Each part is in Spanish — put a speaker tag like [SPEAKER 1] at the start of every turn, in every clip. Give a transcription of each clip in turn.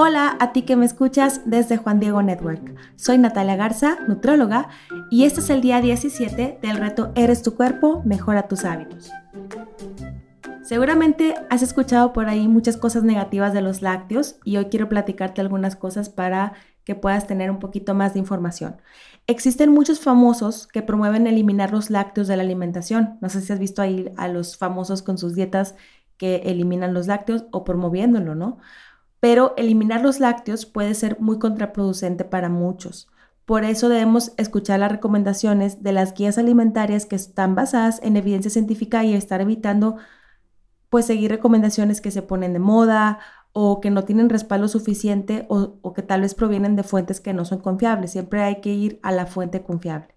[SPEAKER 1] Hola a ti que me escuchas desde Juan Diego Network. Soy Natalia Garza, nutróloga, y este es el día 17 del reto Eres tu cuerpo, mejora tus hábitos. Seguramente has escuchado por ahí muchas cosas negativas de los lácteos y hoy quiero platicarte algunas cosas para que puedas tener un poquito más de información. Existen muchos famosos que promueven eliminar los lácteos de la alimentación. No sé si has visto ahí a los famosos con sus dietas que eliminan los lácteos o promoviéndolo, ¿no? Pero eliminar los lácteos puede ser muy contraproducente para muchos. Por eso debemos escuchar las recomendaciones de las guías alimentarias que están basadas en evidencia científica y estar evitando pues seguir recomendaciones que se ponen de moda o que no tienen respaldo suficiente o, o que tal vez provienen de fuentes que no son confiables. Siempre hay que ir a la fuente confiable.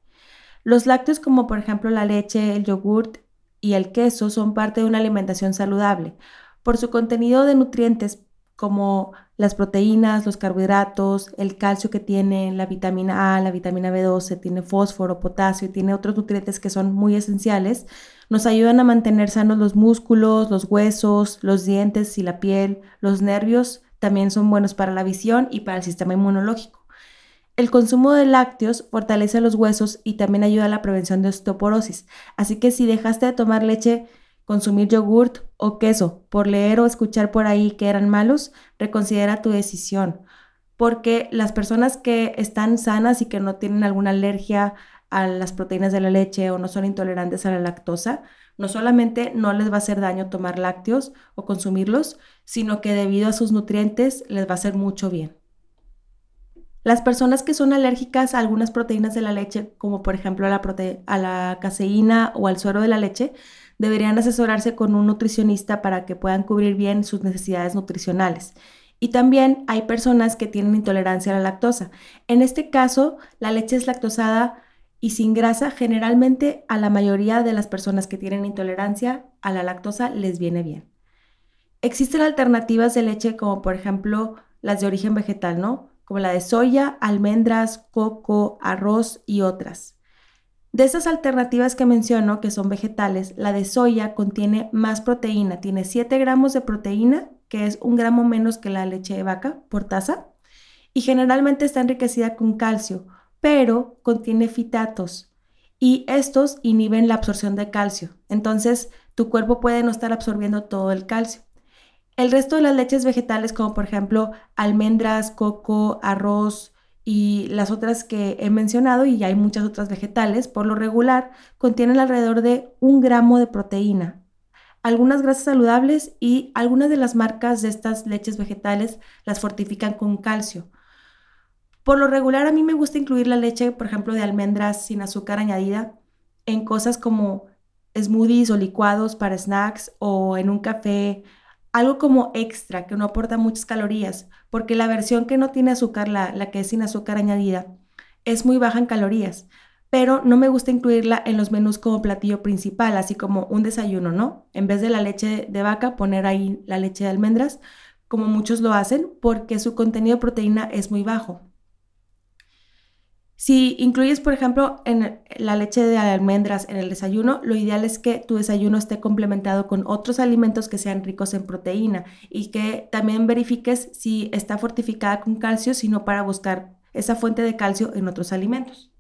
[SPEAKER 1] Los lácteos como por ejemplo la leche, el yogurt y el queso son parte de una alimentación saludable. Por su contenido de nutrientes como las proteínas, los carbohidratos, el calcio que tiene, la vitamina A, la vitamina B12, tiene fósforo, potasio y tiene otros nutrientes que son muy esenciales, nos ayudan a mantener sanos los músculos, los huesos, los dientes y la piel, los nervios también son buenos para la visión y para el sistema inmunológico. El consumo de lácteos fortalece los huesos y también ayuda a la prevención de osteoporosis. Así que si dejaste de tomar leche consumir yogurt o queso por leer o escuchar por ahí que eran malos, reconsidera tu decisión. Porque las personas que están sanas y que no tienen alguna alergia a las proteínas de la leche o no son intolerantes a la lactosa, no solamente no les va a hacer daño tomar lácteos o consumirlos, sino que debido a sus nutrientes les va a hacer mucho bien. Las personas que son alérgicas a algunas proteínas de la leche, como por ejemplo a la, a la caseína o al suero de la leche, deberían asesorarse con un nutricionista para que puedan cubrir bien sus necesidades nutricionales. Y también hay personas que tienen intolerancia a la lactosa. En este caso, la leche es lactosada y sin grasa. Generalmente a la mayoría de las personas que tienen intolerancia a la lactosa les viene bien. Existen alternativas de leche como por ejemplo las de origen vegetal, ¿no? Como la de soya, almendras, coco, arroz y otras. De esas alternativas que menciono, que son vegetales, la de soya contiene más proteína, tiene 7 gramos de proteína, que es un gramo menos que la leche de vaca por taza, y generalmente está enriquecida con calcio, pero contiene fitatos, y estos inhiben la absorción de calcio, entonces tu cuerpo puede no estar absorbiendo todo el calcio. El resto de las leches vegetales, como por ejemplo almendras, coco, arroz, y las otras que he mencionado, y hay muchas otras vegetales, por lo regular contienen alrededor de un gramo de proteína, algunas grasas saludables y algunas de las marcas de estas leches vegetales las fortifican con calcio. Por lo regular a mí me gusta incluir la leche, por ejemplo, de almendras sin azúcar añadida en cosas como smoothies o licuados para snacks o en un café algo como extra, que no aporta muchas calorías, porque la versión que no tiene azúcar, la, la, que es sin azúcar añadida, es muy baja en calorías, pero no me gusta incluirla en los menús como platillo principal, así como un desayuno, ¿no? En vez de la leche de vaca, poner ahí la leche de almendras, como muchos lo hacen, porque su contenido de proteína es muy bajo. Si incluyes, por ejemplo, la leche de almendras en el desayuno, lo ideal es que tu desayuno esté complementado con otros alimentos que sean ricos en proteína y que también verifiques si está fortificada con calcio, sino para buscar esa fuente de calcio en otros alimentos.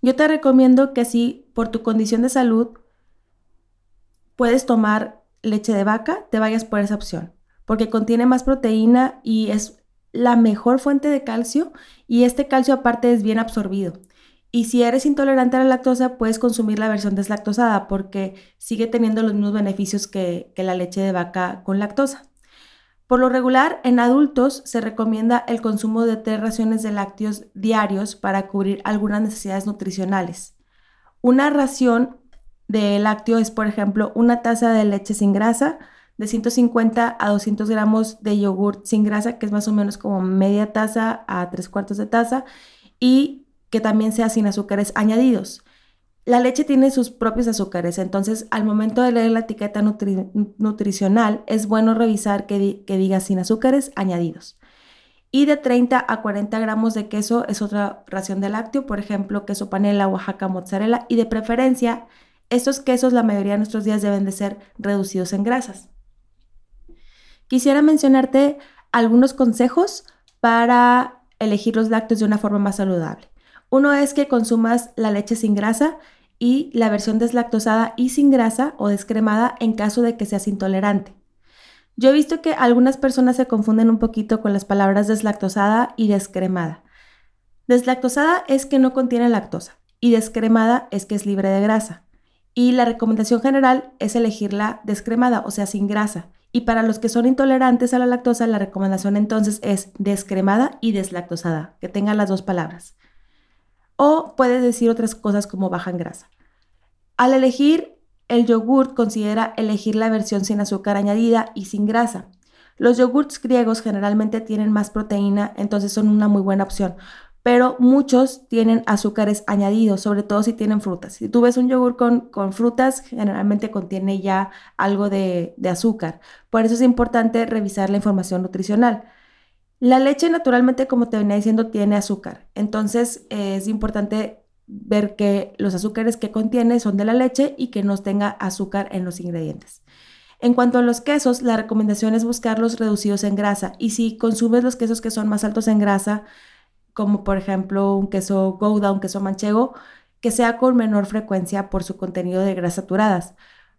[SPEAKER 1] Yo te recomiendo que si por tu condición de salud puedes tomar leche de vaca, te vayas por esa opción, porque contiene más proteína y es la mejor fuente de calcio y este calcio aparte es bien absorbido. Y si eres intolerante a la lactosa, puedes consumir la versión deslactosada porque sigue teniendo los mismos beneficios que, la leche de vaca con lactosa. Por lo regular, en adultos se recomienda el consumo de tres raciones de lácteos diarios para cubrir algunas necesidades nutricionales. Una ración de lácteo es, por ejemplo, una taza de leche sin grasa, de 150 a 200 gramos de yogur sin grasa, que es más o menos como media taza a tres cuartos de taza, y que también sea sin azúcares añadidos. La leche tiene sus propios azúcares, entonces al momento de leer la etiqueta nutricional es bueno revisar que, que diga sin azúcares añadidos. Y de 30 a 40 gramos de queso es otra ración de lácteo, por ejemplo, queso panela, Oaxaca, mozzarella, y de preferencia, estos quesos la mayoría de nuestros días deben de ser reducidos en grasas. Quisiera mencionarte algunos consejos para elegir los lácteos de una forma más saludable. Uno es que consumas la leche sin grasa y la versión deslactosada y sin grasa o descremada en caso de que seas intolerante. Yo he visto que algunas personas se confunden un poquito con las palabras deslactosada y descremada. Deslactosada es que no contiene lactosa y descremada es que es libre de grasa. Y la recomendación general es elegirla descremada, o sea, sin grasa. Y para los que son intolerantes a la lactosa, la recomendación entonces es descremada y deslactosada, que tenga las dos palabras. O puedes decir otras cosas como baja en grasa. Al elegir el yogurt, considera elegir la versión sin azúcar añadida y sin grasa. Los yogurts griegos generalmente tienen más proteína, entonces son una muy buena opción. Pero muchos tienen azúcares añadidos, sobre todo si tienen frutas. Si tú ves un yogur con, frutas, generalmente contiene ya algo de, de azúcar. Por eso es importante revisar la información nutricional. La leche naturalmente, como te venía diciendo, tiene azúcar. Entonces es importante ver que los azúcares que contiene son de la leche y que no tenga azúcar en los ingredientes. En cuanto a los quesos, la recomendación es buscarlos reducidos en grasa. Y si consumes los quesos que son más altos en grasa, como por ejemplo un queso Gouda, un queso manchego, que sea con menor frecuencia por su contenido de grasas saturadas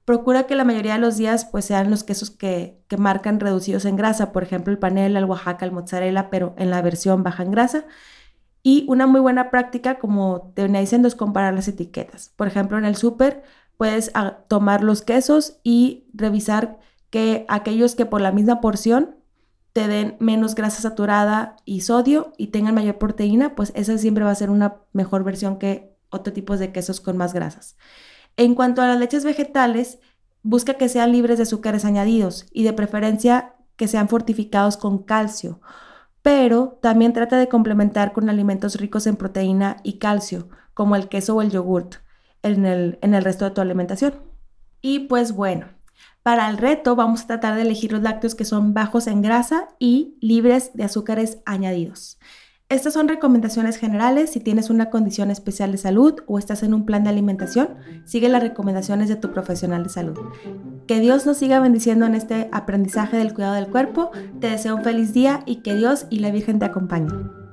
[SPEAKER 1] procura que la mayoría de los días pues sean los quesos que, marcan reducidos en grasa, por ejemplo el panela, el Oaxaca, el mozzarella, pero en la versión baja en grasa. Y una muy buena práctica, como te venía diciendo, es comparar las etiquetas. Por ejemplo, en el súper puedes ah, tomar los quesos y revisar que aquellos que por la misma porción te den menos grasa saturada y sodio y tengan mayor proteína, pues esa siempre va a ser una mejor versión que otro tipo de quesos con más grasas. En cuanto a las leches vegetales, busca que sean libres de azúcares añadidos y de preferencia que sean fortificados con calcio, pero también trata de complementar con alimentos ricos en proteína y calcio, como el queso o el yogurt, en el, en el resto de tu alimentación. Y pues bueno, para el reto vamos a tratar de elegir los lácteos que son bajos en grasa y libres de azúcares añadidos. Estas son recomendaciones generales. Si tienes una condición especial de salud o estás en un plan de alimentación, sigue las recomendaciones de tu profesional de salud. Que Dios nos siga bendiciendo en este aprendizaje del cuidado del cuerpo. Te deseo un feliz día y que Dios y la Virgen te acompañen.